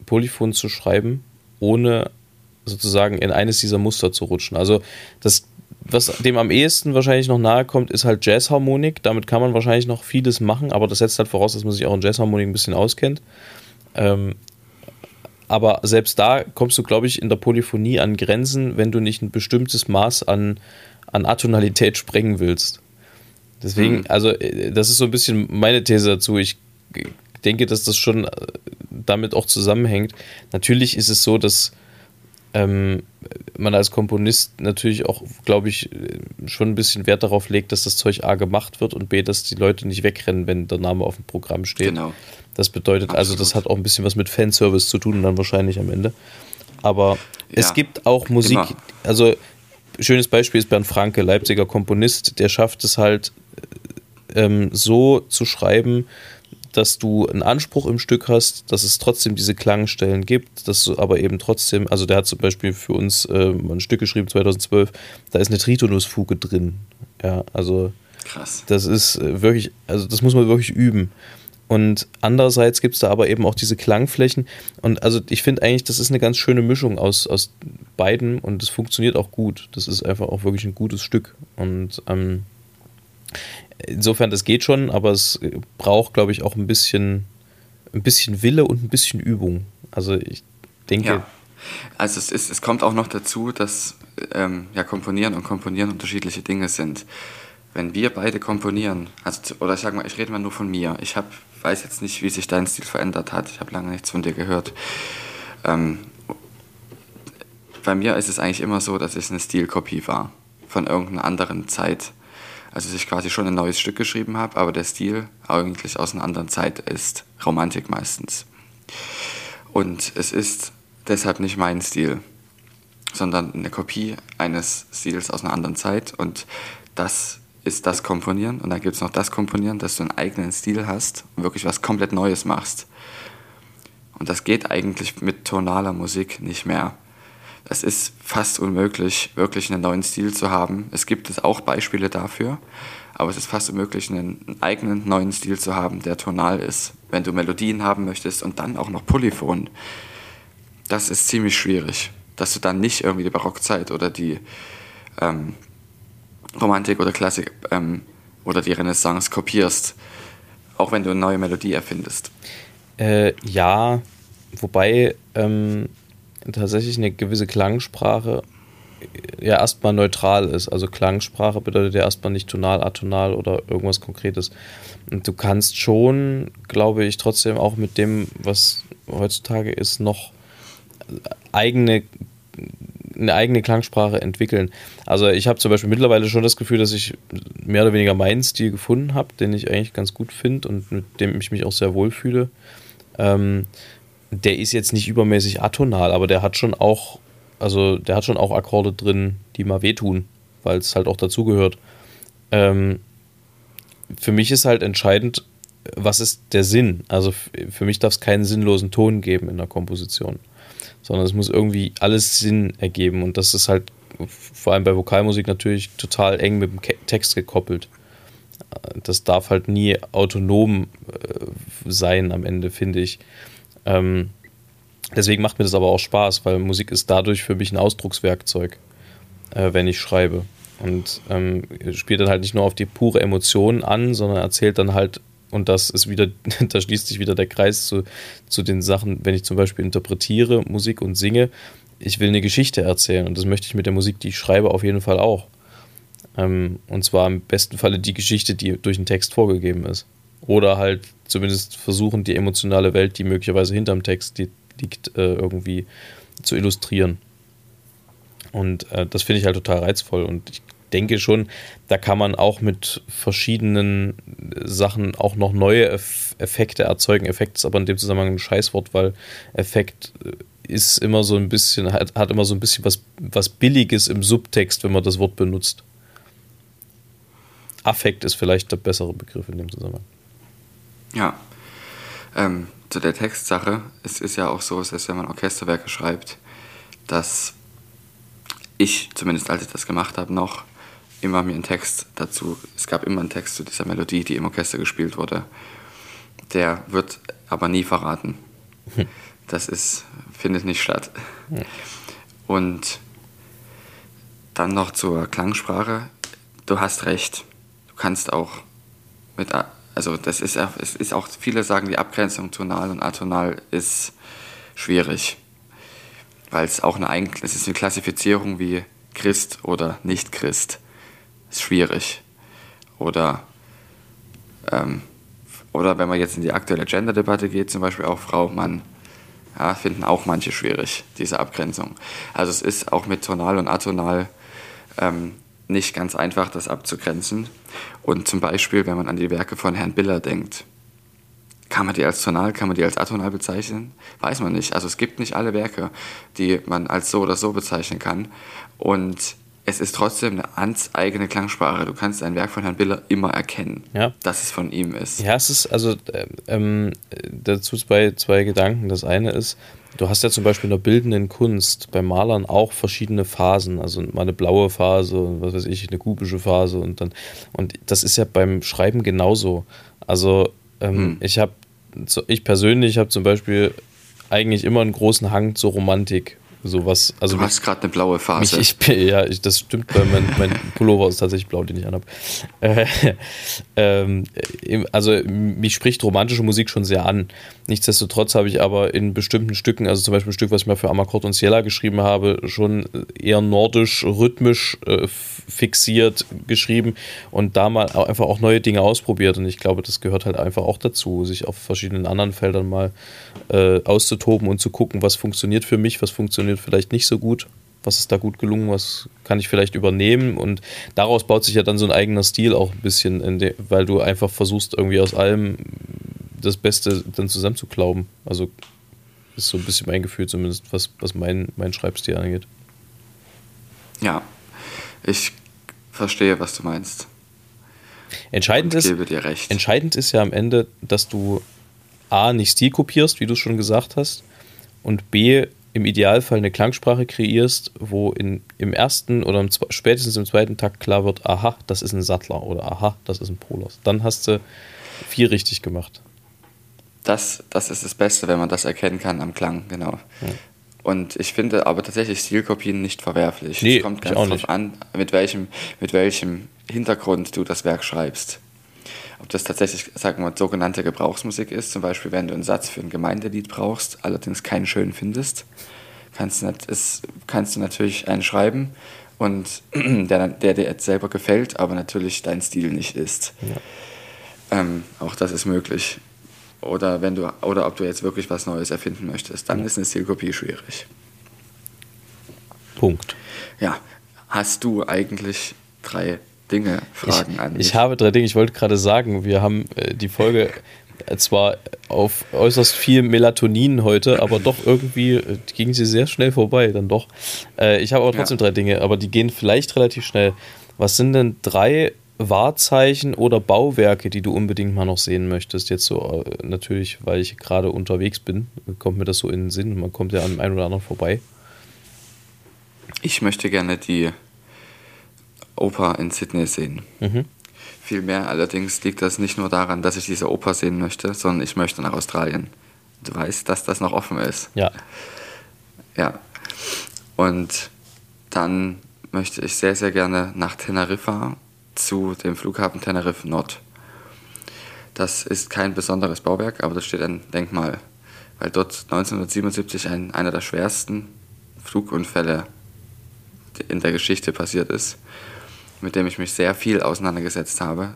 Polyphon zu schreiben, ohne sozusagen in eines dieser Muster zu rutschen. Also das, was dem am ehesten wahrscheinlich noch nahe kommt, ist halt Jazzharmonik. Damit kann man wahrscheinlich noch vieles machen, aber das setzt halt voraus, dass man sich auch in Jazzharmonik ein bisschen auskennt. Ähm, aber selbst da kommst du, glaube ich, in der Polyphonie an Grenzen, wenn du nicht ein bestimmtes Maß an, an Atonalität sprengen willst. Deswegen, mhm. also, äh, das ist so ein bisschen meine These dazu. Ich denke, dass das schon äh, damit auch zusammenhängt. Natürlich ist es so, dass ähm, man als Komponist natürlich auch, glaube ich, äh, schon ein bisschen Wert darauf legt, dass das Zeug A gemacht wird und B, dass die Leute nicht wegrennen, wenn der Name auf dem Programm steht. Genau. Das bedeutet Absolut. also, das hat auch ein bisschen was mit Fanservice zu tun, dann wahrscheinlich am Ende. Aber ja, es gibt auch Musik, immer. also schönes Beispiel ist Bernd Franke, Leipziger Komponist, der schafft es halt ähm, so zu schreiben, dass du einen Anspruch im Stück hast, dass es trotzdem diese Klangstellen gibt, dass du aber eben trotzdem, also der hat zum Beispiel für uns äh, ein Stück geschrieben 2012, da ist eine Tritonusfuge drin. Ja, also Krass. das ist äh, wirklich, also das muss man wirklich üben. Und andererseits gibt es da aber eben auch diese Klangflächen. Und also ich finde eigentlich, das ist eine ganz schöne Mischung aus, aus beiden und es funktioniert auch gut. Das ist einfach auch wirklich ein gutes Stück. Und ähm, insofern, das geht schon, aber es braucht, glaube ich, auch ein bisschen, ein bisschen Wille und ein bisschen Übung. Also ich denke. Ja. Also es, ist, es kommt auch noch dazu, dass ähm, ja, Komponieren und Komponieren unterschiedliche Dinge sind. Wenn wir beide komponieren, also, oder ich sage mal, ich rede mal nur von mir. Ich hab, weiß jetzt nicht, wie sich dein Stil verändert hat. Ich habe lange nichts von dir gehört. Ähm, bei mir ist es eigentlich immer so, dass ich eine Stilkopie war von irgendeiner anderen Zeit. Also dass ich quasi schon ein neues Stück geschrieben habe, aber der Stil eigentlich aus einer anderen Zeit ist. Romantik meistens. Und es ist deshalb nicht mein Stil, sondern eine Kopie eines Stils aus einer anderen Zeit. Und das ist das Komponieren. Und dann gibt es noch das Komponieren, dass du einen eigenen Stil hast und wirklich was komplett Neues machst. Und das geht eigentlich mit tonaler Musik nicht mehr. Es ist fast unmöglich, wirklich einen neuen Stil zu haben. Es gibt es auch Beispiele dafür, aber es ist fast unmöglich, einen eigenen neuen Stil zu haben, der tonal ist. Wenn du Melodien haben möchtest und dann auch noch Polyphon, das ist ziemlich schwierig. Dass du dann nicht irgendwie die Barockzeit oder die ähm, Romantik oder Klassik ähm, oder die Renaissance kopierst, auch wenn du eine neue Melodie erfindest. Äh, ja, wobei ähm, tatsächlich eine gewisse Klangsprache ja erstmal neutral ist. Also Klangsprache bedeutet ja erstmal nicht tonal, atonal oder irgendwas Konkretes. Und du kannst schon, glaube ich, trotzdem auch mit dem, was heutzutage ist, noch eigene eine eigene Klangsprache entwickeln. Also ich habe zum Beispiel mittlerweile schon das Gefühl, dass ich mehr oder weniger meinen Stil gefunden habe, den ich eigentlich ganz gut finde und mit dem ich mich auch sehr wohl fühle. Ähm, der ist jetzt nicht übermäßig atonal, aber der hat schon auch, also der hat schon auch Akkorde drin, die mal wehtun, weil es halt auch dazugehört. Ähm, für mich ist halt entscheidend, was ist der Sinn? Also für mich darf es keinen sinnlosen Ton geben in der Komposition, sondern es muss irgendwie alles Sinn ergeben und das ist halt vor allem bei Vokalmusik natürlich total eng mit dem Text gekoppelt. Das darf halt nie autonom äh, sein am Ende, finde ich. Ähm, deswegen macht mir das aber auch Spaß, weil Musik ist dadurch für mich ein Ausdruckswerkzeug, äh, wenn ich schreibe. Und ähm, spielt dann halt nicht nur auf die pure Emotion an, sondern erzählt dann halt, und das ist wieder, <laughs> da schließt sich wieder der Kreis zu, zu den Sachen, wenn ich zum Beispiel interpretiere Musik und singe, ich will eine Geschichte erzählen und das möchte ich mit der Musik, die ich schreibe, auf jeden Fall auch. Ähm, und zwar im besten Falle die Geschichte, die durch den Text vorgegeben ist. Oder halt zumindest versuchen, die emotionale Welt, die möglicherweise hinterm Text liegt, äh, irgendwie zu illustrieren. Und äh, das finde ich halt total reizvoll. Und ich denke schon, da kann man auch mit verschiedenen Sachen auch noch neue Eff Effekte erzeugen. Effekt ist aber in dem Zusammenhang ein Scheißwort, weil Effekt äh, ist immer so ein bisschen, hat, hat immer so ein bisschen was, was Billiges im Subtext, wenn man das Wort benutzt. Affekt ist vielleicht der bessere Begriff in dem Zusammenhang. Ja. Ähm, zu der Textsache, es ist ja auch so, dass wenn man Orchesterwerke schreibt, dass ich, zumindest als ich das gemacht habe, noch immer mir einen Text dazu, es gab immer einen Text zu dieser Melodie, die im Orchester gespielt wurde. Der wird aber nie verraten. Hm. Das ist, findet nicht statt. Und dann noch zur Klangsprache. Du hast recht. Du kannst auch mit also das ist, es ist auch, viele sagen, die Abgrenzung tonal und atonal ist schwierig, weil es auch eine, es ist eine Klassifizierung wie Christ oder nicht Christ. Ist schwierig. Oder, ähm, oder wenn man jetzt in die aktuelle Gender-Debatte geht, zum Beispiel auch Frau, Mann, ja, finden auch manche schwierig, diese Abgrenzung. Also es ist auch mit tonal und atonal ähm, nicht ganz einfach, das abzugrenzen. Und zum Beispiel, wenn man an die Werke von Herrn Biller denkt, kann man die als tonal, kann man die als atonal bezeichnen? Weiß man nicht. Also es gibt nicht alle Werke, die man als so oder so bezeichnen kann. Und es ist trotzdem eine ganz eigene Klangsprache. Du kannst ein Werk von Herrn Biller immer erkennen, ja. dass es von ihm ist. Ja, es ist also äh, ähm, dazu zwei, zwei Gedanken. Das eine ist, Du hast ja zum Beispiel in der bildenden Kunst bei Malern auch verschiedene Phasen, also mal eine blaue Phase, was weiß ich, eine kubische Phase und dann und das ist ja beim Schreiben genauso. Also ähm, hm. ich habe, ich persönlich habe zum Beispiel eigentlich immer einen großen Hang zur Romantik, sowas. Also du hast gerade eine blaue Phase. Mich, ich, ja, ich, das stimmt, weil mein, mein <laughs> Pullover ist tatsächlich blau, den ich anhabe. Äh, <laughs> ähm, also mich spricht romantische Musik schon sehr an. Nichtsdestotrotz habe ich aber in bestimmten Stücken, also zum Beispiel ein Stück, was ich mal für Amakord und Ciela geschrieben habe, schon eher nordisch, rhythmisch äh, fixiert geschrieben und da mal einfach auch neue Dinge ausprobiert. Und ich glaube, das gehört halt einfach auch dazu, sich auf verschiedenen anderen Feldern mal äh, auszutoben und zu gucken, was funktioniert für mich, was funktioniert vielleicht nicht so gut, was ist da gut gelungen, was kann ich vielleicht übernehmen. Und daraus baut sich ja dann so ein eigener Stil auch ein bisschen, weil du einfach versuchst, irgendwie aus allem das Beste dann zusammenzuklauben. Also ist so ein bisschen mein Gefühl zumindest, was, was mein, mein Schreibstil angeht. Ja, ich verstehe, was du meinst. Entscheidend ist, entscheidend ist ja am Ende, dass du A, nicht Stil kopierst, wie du schon gesagt hast, und B, im Idealfall eine Klangsprache kreierst, wo in, im ersten oder im, spätestens im zweiten Takt klar wird, aha, das ist ein Sattler oder aha, das ist ein Polos. Dann hast du viel richtig gemacht. Das, das ist das Beste, wenn man das erkennen kann am Klang, genau. Ja. Und ich finde aber tatsächlich Stilkopien nicht verwerflich. Nee, es kommt ganz darauf an, mit welchem, mit welchem Hintergrund du das Werk schreibst. Ob das tatsächlich, sagen wir mal, sogenannte Gebrauchsmusik ist, zum Beispiel wenn du einen Satz für ein Gemeindelied brauchst, allerdings keinen schön findest, kannst du, ist, kannst du natürlich einen schreiben und <clears throat> der, der dir jetzt selber gefällt, aber natürlich dein Stil nicht ist. Ja. Ähm, auch das ist möglich oder wenn du oder ob du jetzt wirklich was Neues erfinden möchtest, dann ja. ist eine Stilkopie schwierig. Punkt. Ja, hast du eigentlich drei Dinge, Fragen ich, an mich? Ich habe drei Dinge. Ich wollte gerade sagen, wir haben äh, die Folge zwar auf äußerst viel Melatonin heute, aber doch irgendwie äh, ging sie sehr schnell vorbei, dann doch. Äh, ich habe aber trotzdem ja. drei Dinge, aber die gehen vielleicht relativ schnell. Was sind denn drei Wahrzeichen oder Bauwerke, die du unbedingt mal noch sehen möchtest? Jetzt so äh, natürlich, weil ich gerade unterwegs bin, kommt mir das so in den Sinn. Man kommt ja an einem oder anderen vorbei. Ich möchte gerne die Oper in Sydney sehen. Mhm. Vielmehr allerdings liegt das nicht nur daran, dass ich diese Oper sehen möchte, sondern ich möchte nach Australien. Du weißt, dass das noch offen ist. Ja. Ja. Und dann möchte ich sehr, sehr gerne nach Teneriffa zu dem Flughafen Tenerife Nord. Das ist kein besonderes Bauwerk, aber da steht ein Denkmal, weil dort 1977 ein, einer der schwersten Flugunfälle in der Geschichte passiert ist, mit dem ich mich sehr viel auseinandergesetzt habe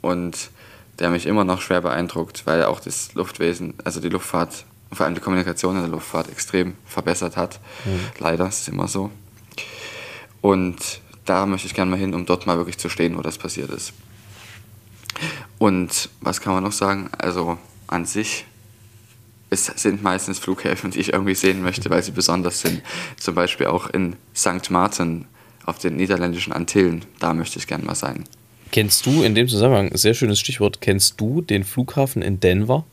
und der mich immer noch schwer beeindruckt, weil auch das Luftwesen, also die Luftfahrt, vor allem die Kommunikation in der Luftfahrt extrem verbessert hat. Mhm. Leider ist es immer so. Und da möchte ich gerne mal hin, um dort mal wirklich zu stehen, wo das passiert ist. Und was kann man noch sagen? Also an sich es sind meistens Flughäfen, die ich irgendwie sehen möchte, weil sie besonders sind. Zum Beispiel auch in St. Martin auf den niederländischen Antillen. Da möchte ich gerne mal sein. Kennst du in dem Zusammenhang, sehr schönes Stichwort, kennst du den Flughafen in Denver?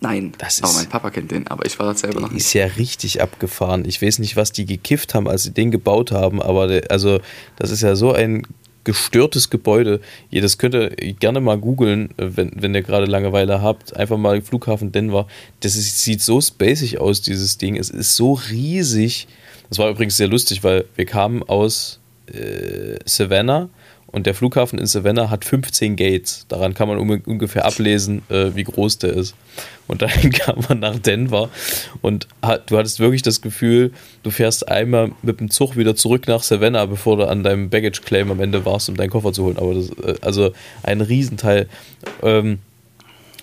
Nein, das aber mein Papa kennt den, aber ich war das selber noch nicht. Ist ja richtig abgefahren. Ich weiß nicht, was die gekifft haben, als sie den gebaut haben, aber der, also das ist ja so ein gestörtes Gebäude. Das könnt ihr gerne mal googeln, wenn, wenn ihr gerade Langeweile habt. Einfach mal Flughafen Denver. Das ist, sieht so spacig aus, dieses Ding. Es ist so riesig. Das war übrigens sehr lustig, weil wir kamen aus äh, Savannah und der Flughafen in Savannah hat 15 Gates. Daran kann man ungefähr ablesen, äh, wie groß der ist. Und dann <laughs> kam man nach Denver und hat, du hattest wirklich das Gefühl, du fährst einmal mit dem Zug wieder zurück nach Savannah, bevor du an deinem Baggage Claim am Ende warst, um deinen Koffer zu holen. Aber das, äh, also ein Riesenteil. Ähm,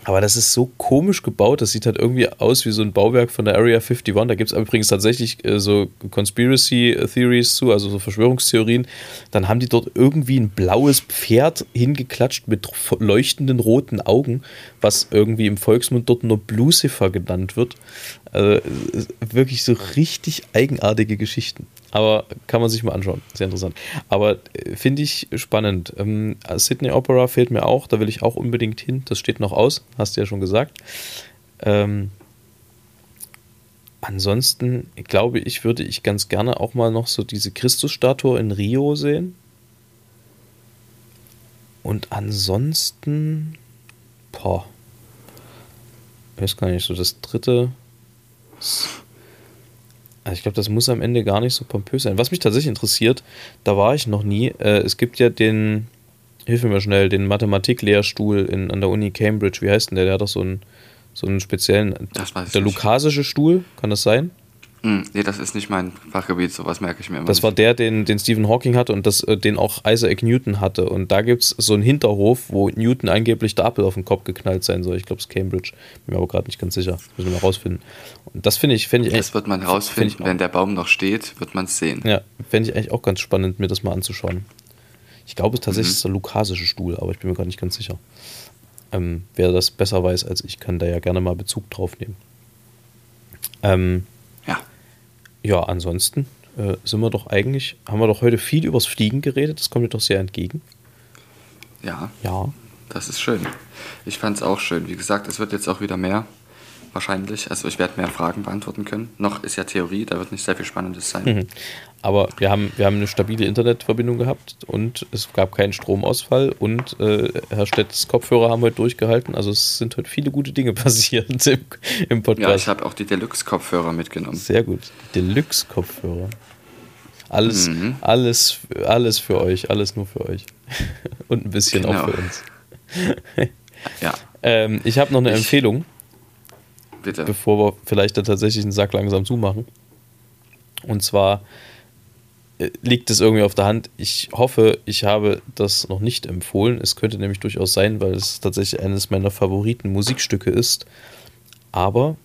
aber das ist so komisch gebaut, das sieht halt irgendwie aus wie so ein Bauwerk von der Area 51. Da gibt es übrigens tatsächlich äh, so Conspiracy Theories zu, also so Verschwörungstheorien. Dann haben die dort irgendwie ein blaues Pferd hingeklatscht mit leuchtenden roten Augen, was irgendwie im Volksmund dort nur Lucifer genannt wird. Also wirklich so richtig eigenartige Geschichten. Aber kann man sich mal anschauen. Sehr interessant. Aber äh, finde ich spannend. Ähm, Sydney Opera fehlt mir auch. Da will ich auch unbedingt hin. Das steht noch aus. Hast du ja schon gesagt. Ähm, ansonsten glaube ich, würde ich ganz gerne auch mal noch so diese Christusstatue in Rio sehen. Und ansonsten, boah, ich weiß gar nicht, so das dritte Also ich glaube, das muss am Ende gar nicht so pompös sein. Was mich tatsächlich interessiert, da war ich noch nie. Äh, es gibt ja den, hilf mir mal schnell, den Mathematiklehrstuhl in, an der Uni Cambridge. Wie heißt denn der? Der hat doch so einen, so einen speziellen. Der lukasische Stuhl, kann das sein? Hm, nee, das ist nicht mein Fachgebiet, sowas merke ich mir immer. Das war nicht. der, den, den Stephen Hawking hatte und das, äh, den auch Isaac Newton hatte. Und da gibt es so einen Hinterhof, wo Newton angeblich der Apfel auf den Kopf geknallt sein soll. Ich glaube, es ist Cambridge. Bin mir aber gerade nicht ganz sicher. Müssen wir mal rausfinden. Und das finde ich, finde ich Das wird man find rausfinden, wenn der Baum noch steht, wird man es sehen. Ja, fände ich eigentlich auch ganz spannend, mir das mal anzuschauen. Ich glaube, es tatsächlich Mhm. ist der lukasische Stuhl, aber ich bin mir gar nicht ganz sicher. Ähm, wer das besser weiß als ich, kann da ja gerne mal Bezug drauf nehmen. Ähm, Ja. ansonsten äh, sind wir doch eigentlich, haben wir doch heute viel übers Fliegen geredet, das kommt mir doch sehr entgegen. Ja, Ja. das ist schön. Ich fand es auch schön. Wie gesagt, es wird jetzt auch wieder mehr. Wahrscheinlich. Also ich werde mehr Fragen beantworten können. Noch ist ja Theorie, da wird nicht sehr viel Spannendes sein. Mhm. Aber wir haben, wir haben eine stabile Internetverbindung gehabt und es gab keinen Stromausfall und äh, Herr Stedts Kopfhörer haben heute durchgehalten. Also es sind heute viele gute Dinge <laughs> passiert im, im Ja, Podcast. ich habe auch die Deluxe-Kopfhörer mitgenommen. Sehr gut. Deluxe-Kopfhörer. Alles, Mhm. alles, alles für euch, alles nur für euch. <laughs> Und ein bisschen auch Genau. für uns. Ja, <laughs> Ähm, ich habe noch eine Ich- Empfehlung, bitte. bevor wir vielleicht dann tatsächlich den Sack langsam zumachen. Und zwar äh, liegt es irgendwie auf der Hand. Ich hoffe, ich habe das noch nicht empfohlen. Es könnte nämlich durchaus sein, weil es tatsächlich eines meiner Favoriten Musikstücke ist. Aber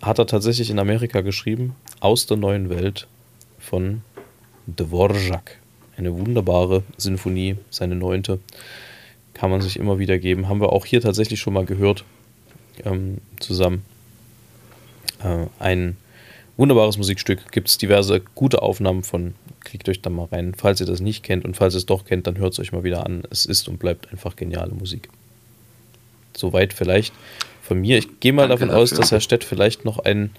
hat er tatsächlich in Amerika geschrieben, aus der neuen Welt von Dvorak. Eine wunderbare Sinfonie, seine neunte. Kann man sich immer wieder geben. Haben wir auch hier tatsächlich schon mal gehört ähm, zusammen. Äh, ein wunderbares Musikstück. Gibt es diverse gute Aufnahmen von. Klickt euch da mal rein. Falls ihr das nicht kennt und falls ihr es doch kennt, dann hört es euch mal wieder an. Es ist und bleibt einfach geniale Musik. Soweit vielleicht von mir. Ich gehe mal Danke davon aus, dafür. dass Herr Stett vielleicht noch, ein,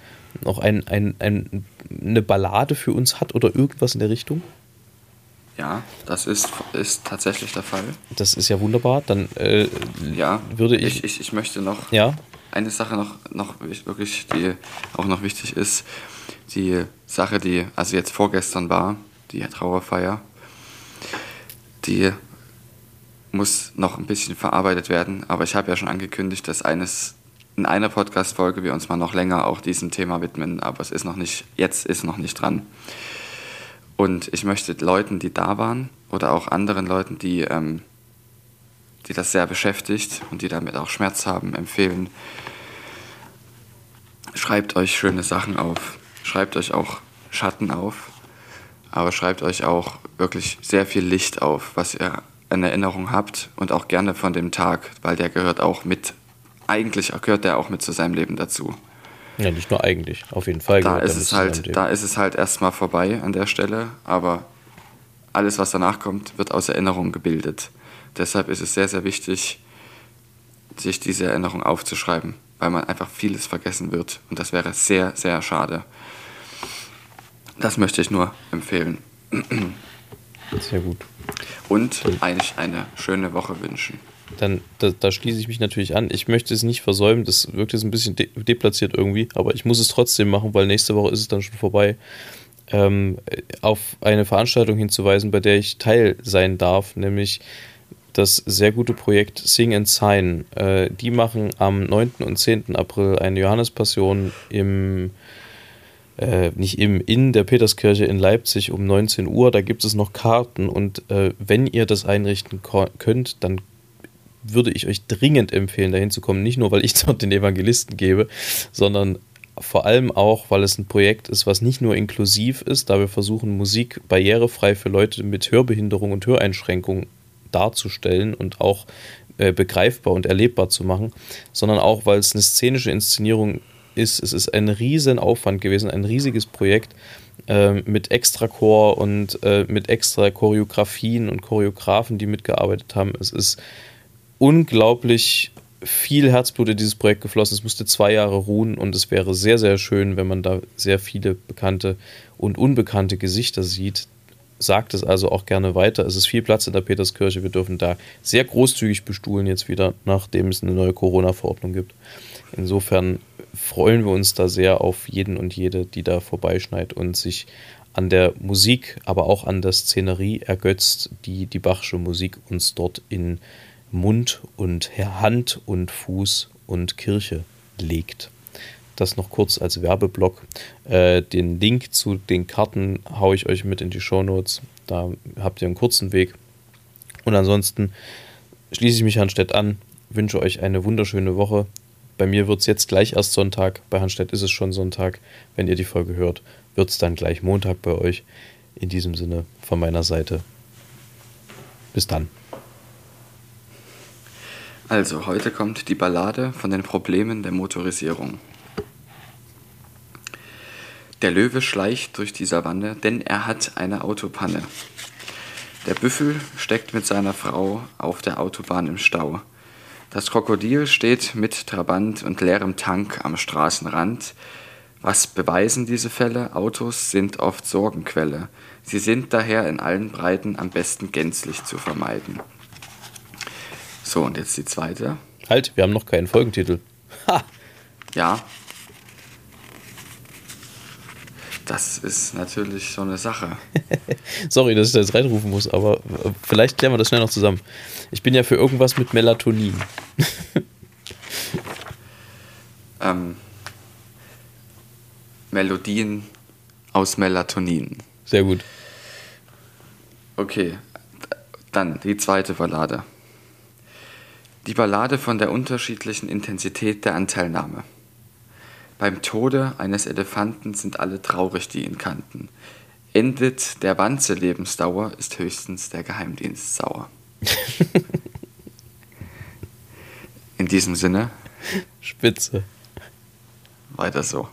noch ein, ein, ein, eine Ballade für uns hat oder irgendwas in der Richtung. Ja, das ist, ist tatsächlich der Fall. Das ist ja wunderbar. Dann äh, Ja, würde ich. ich, ich, ich möchte noch ja, eine Sache noch, noch wirklich, die auch noch wichtig ist. Die Sache, die also jetzt vorgestern war, die Trauerfeier, die muss noch ein bisschen verarbeitet werden. Aber ich habe ja schon angekündigt, dass eines in einer Podcast-Folge wir uns mal noch länger auch diesem Thema widmen. Aber es ist noch nicht, jetzt ist noch nicht dran. Und ich möchte Leuten, die da waren oder auch anderen Leuten, die, ähm, die das sehr beschäftigt und die damit auch Schmerz haben, empfehlen, schreibt euch schöne Sachen auf. Schreibt euch auch Schatten auf. Aber schreibt euch auch wirklich sehr viel Licht auf, was ihr in Erinnerung habt und auch gerne von dem Tag, weil der gehört auch mit, eigentlich gehört der auch mit zu seinem Leben dazu. ja, nicht nur eigentlich. Auf jeden Fall. Da ist, es halt, da ist es halt erstmal vorbei an der Stelle, aber alles, was danach kommt, wird aus Erinnerung gebildet. Deshalb ist es sehr, sehr wichtig, sich diese Erinnerung aufzuschreiben, weil man einfach vieles vergessen wird und das wäre sehr, sehr schade. Das möchte ich nur empfehlen. Sehr gut. Und eigentlich eine schöne Woche wünschen. Dann, da, da schließe ich mich natürlich an. Ich möchte es nicht versäumen, das wirkt jetzt ein bisschen de deplatziert irgendwie, aber ich muss es trotzdem machen, weil nächste Woche ist es dann schon vorbei. Ähm, auf eine Veranstaltung hinzuweisen, bei der ich Teil sein darf, nämlich das sehr gute Projekt Sing and Sign. Äh, die machen am 9. und 10. April eine Johannespassion im äh, nicht im, in der Peterskirche in Leipzig um 19 Uhr. Da gibt es noch Karten und äh, wenn ihr das einrichten könnt, dann würde ich euch dringend empfehlen, dahin zu kommen. Nicht nur, weil ich <laughs> dort den Evangelisten gebe, sondern vor allem auch, weil es ein Projekt ist, was nicht nur inklusiv ist, da wir versuchen, Musik barrierefrei für Leute mit Hörbehinderung und Höreinschränkung darzustellen und auch äh, begreifbar und erlebbar zu machen, sondern auch, weil es eine szenische Inszenierung ist. Es ist ein riesen Aufwand gewesen, ein riesiges Projekt äh, mit extra Chor und äh, mit extra Choreografien und Choreografen, die mitgearbeitet haben. Es ist unglaublich viel Herzblut in dieses Projekt geflossen. Es musste zwei Jahre ruhen und es wäre sehr, sehr schön, wenn man da sehr viele bekannte und unbekannte Gesichter sieht. Sagt es also auch gerne weiter. Es ist viel Platz in der Peterskirche. Wir dürfen da sehr großzügig bestuhlen jetzt wieder, nachdem es eine neue Corona-Verordnung gibt. Insofern freuen wir uns da sehr auf jeden und jede, die da vorbeischneit und sich an der Musik, aber auch an der Szenerie ergötzt, die die Bachsche Musik uns dort in Mund und Hand und Fuß und Kirche legt. Das noch kurz als Werbeblock. Äh, den Link zu den Karten haue ich euch mit in die Show Notes. Da habt ihr einen kurzen Weg. Und ansonsten schließe ich mich Hanstedt an, wünsche euch eine wunderschöne Woche. Bei mir wird es jetzt gleich erst Sonntag. Bei Hanstedt ist es schon Sonntag. Wenn ihr die Folge hört, wird es dann gleich Montag bei euch. In diesem Sinne von meiner Seite. Bis dann. Also, heute kommt die Ballade von den Problemen der Motorisierung. Der Löwe schleicht durch die Savanne, denn er hat eine Autopanne. Der Büffel steckt mit seiner Frau auf der Autobahn im Stau. Das Krokodil steht mit Trabant und leerem Tank am Straßenrand. Was beweisen diese Fälle? Autos sind oft Sorgenquelle. Sie sind daher in allen Breiten am besten gänzlich zu vermeiden. So, und jetzt die zweite. Halt, wir haben noch keinen Folgentitel. Ha! Ja, das ist natürlich so eine Sache. <laughs> Sorry, dass ich da jetzt reinrufen muss, aber äh, vielleicht klären wir das schnell noch zusammen. Ich bin ja für irgendwas mit Melatonin. <laughs> ähm, Melodien aus Melatonin. Sehr gut. Okay, dann die zweite Ballade. Die Ballade von der unterschiedlichen Intensität der Anteilnahme. Beim Tode eines Elefanten sind alle traurig, die ihn kannten. Endet der Wanze Lebensdauer, ist höchstens der Geheimdienst sauer. <laughs> In diesem Sinne. Spitze. Weiter so.